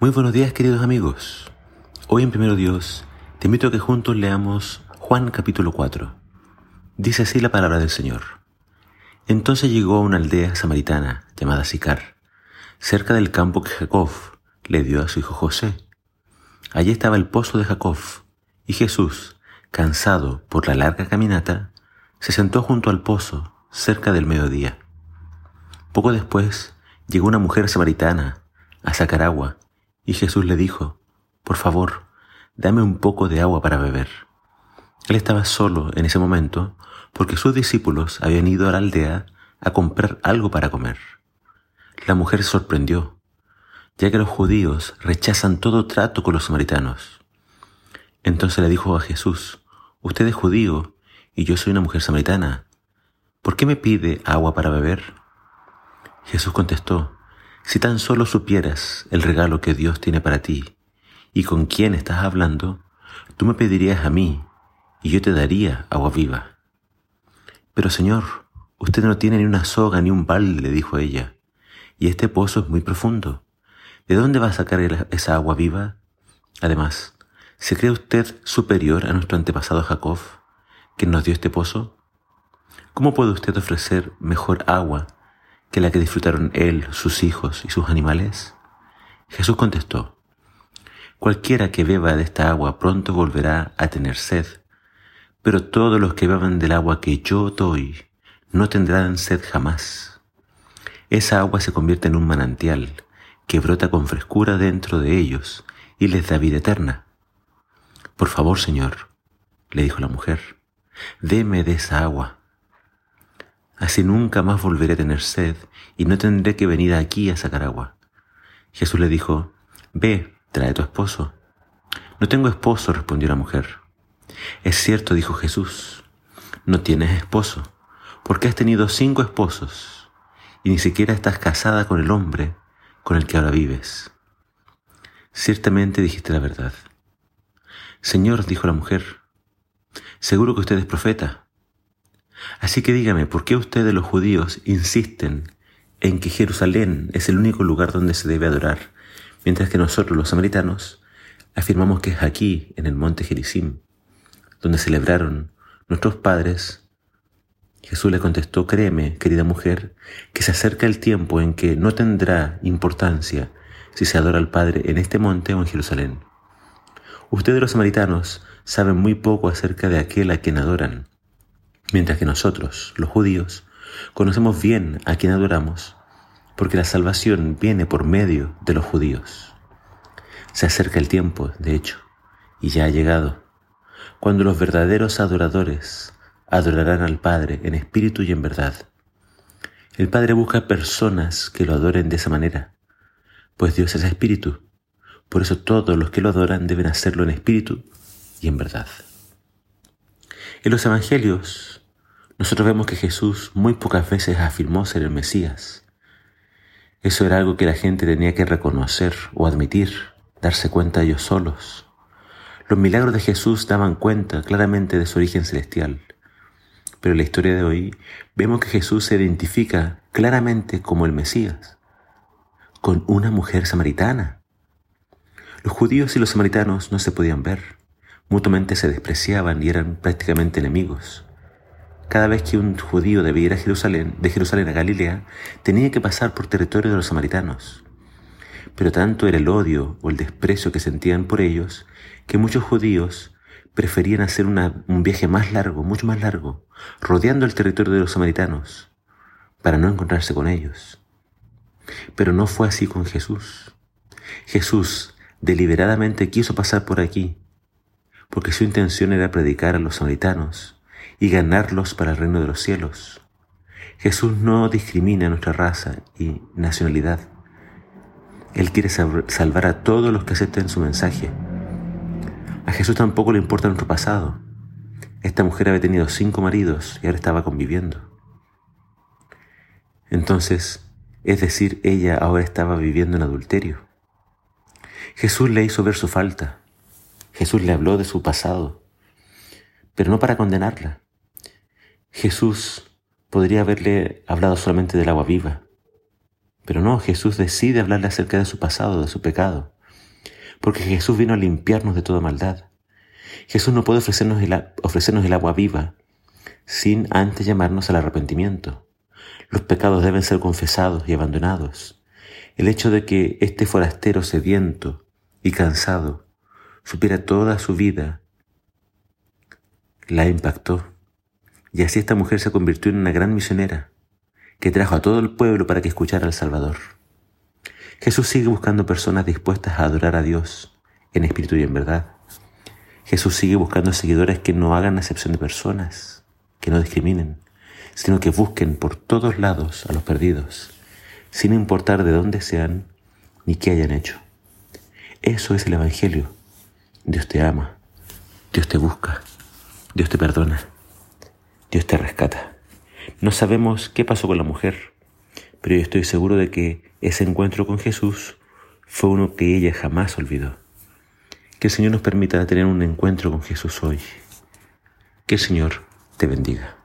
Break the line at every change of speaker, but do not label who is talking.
Muy buenos días queridos amigos. Hoy en Primero Dios te invito a que juntos leamos Juan capítulo 4. Dice así la palabra del Señor. Entonces llegó a una aldea samaritana llamada Sicar, cerca del campo que Jacob le dio a su hijo José. Allí estaba el pozo de Jacob, y Jesús, cansado por la larga caminata, se sentó junto al pozo cerca del mediodía. Poco después llegó una mujer samaritana a sacar agua y Jesús le dijo, por favor, dame un poco de agua para beber. Él estaba solo en ese momento porque sus discípulos habían ido a la aldea a comprar algo para comer. La mujer se sorprendió, ya que los judíos rechazan todo trato con los samaritanos. Entonces le dijo a Jesús, usted es judío y yo soy una mujer samaritana. ¿Por qué me pide agua para beber? Jesús contestó, si tan solo supieras el regalo que Dios tiene para ti y con quién estás hablando, tú me pedirías a mí y yo te daría agua viva. Pero Señor, usted no tiene ni una soga ni un balde, le dijo ella, y este pozo es muy profundo. ¿De dónde va a sacar esa agua viva? Además, ¿se cree usted superior a nuestro antepasado Jacob, que nos dio este pozo? ¿Cómo puede usted ofrecer mejor agua que la que disfrutaron él, sus hijos y sus animales? Jesús contestó, Cualquiera que beba de esta agua pronto volverá a tener sed, pero todos los que beban del agua que yo doy no tendrán sed jamás. Esa agua se convierte en un manantial que brota con frescura dentro de ellos y les da vida eterna. Por favor, Señor, le dijo la mujer, deme de esa agua Así nunca más volveré a tener sed y no tendré que venir aquí a sacar agua. Jesús le dijo, Ve, trae tu esposo. No tengo esposo, respondió la mujer. Es cierto, dijo Jesús, no tienes esposo, porque has tenido cinco esposos y ni siquiera estás casada con el hombre con el que ahora vives. Ciertamente dijiste la verdad. Señor, dijo la mujer, seguro que usted es profeta. Así que dígame, ¿por qué ustedes los judíos insisten en que Jerusalén es el único lugar donde se debe adorar, mientras que nosotros los samaritanos afirmamos que es aquí, en el monte Gerizim, donde celebraron nuestros padres? Jesús le contestó, créeme, querida mujer, que se acerca el tiempo en que no tendrá importancia si se adora al Padre en este monte o en Jerusalén. Ustedes los samaritanos saben muy poco acerca de aquel a quien adoran Mientras que nosotros, los judíos, conocemos bien a quien adoramos, porque la salvación viene por medio de los judíos. Se acerca el tiempo, de hecho, y ya ha llegado, cuando los verdaderos adoradores adorarán al Padre en espíritu y en verdad. El Padre busca personas que lo adoren de esa manera, pues Dios es espíritu, por eso todos los que lo adoran deben hacerlo en espíritu y en verdad. En los Evangelios, nosotros vemos que Jesús muy pocas veces afirmó ser el Mesías. Eso era algo que la gente tenía que reconocer o admitir, darse cuenta ellos solos. Los milagros de Jesús daban cuenta claramente de su origen celestial. Pero en la historia de hoy vemos que Jesús se identifica claramente como el Mesías, con una mujer samaritana. Los judíos y los samaritanos no se podían ver mutuamente se despreciaban y eran prácticamente enemigos. Cada vez que un judío debía ir a Jerusalén, de Jerusalén a Galilea, tenía que pasar por territorio de los samaritanos. Pero tanto era el odio o el desprecio que sentían por ellos, que muchos judíos preferían hacer un viaje más largo, mucho más largo, rodeando el territorio de los samaritanos, para no encontrarse con ellos. Pero no fue así con Jesús. Jesús deliberadamente quiso pasar por aquí, porque su intención era predicar a los samaritanos y ganarlos para el reino de los cielos. Jesús no discrimina nuestra raza y nacionalidad. Él quiere salvar a todos los que acepten su mensaje. A Jesús tampoco le importa nuestro pasado. Esta mujer había tenido cinco maridos y ahora estaba conviviendo. Entonces, es decir, ella ahora estaba viviendo en adulterio. Jesús le hizo ver su falta Jesús le habló de su pasado, pero no para condenarla. Jesús podría haberle hablado solamente del agua viva, pero no, Jesús decide hablarle acerca de su pasado, de su pecado, porque Jesús vino a limpiarnos de toda maldad. Jesús no puede ofrecernos el, ofrecernos el agua viva sin antes llamarnos al arrepentimiento. Los pecados deben ser confesados y abandonados. El hecho de que este forastero sediento y cansado supiera toda su vida la impactó. Y así esta mujer se convirtió en una gran misionera que trajo a todo el pueblo para que escuchara al Salvador. Jesús sigue buscando personas dispuestas a adorar a Dios en espíritu y en verdad. Jesús sigue buscando seguidores que no hagan excepción de personas, que no discriminen, sino que busquen por todos lados a los perdidos, sin importar de dónde sean ni qué hayan hecho. Eso es el Evangelio. Dios te ama, Dios te busca, Dios te perdona, Dios te rescata. No sabemos qué pasó con la mujer, pero yo estoy seguro de que ese encuentro con Jesús fue uno que ella jamás olvidó. Que el Señor nos permita tener un encuentro con Jesús hoy. Que el Señor te bendiga.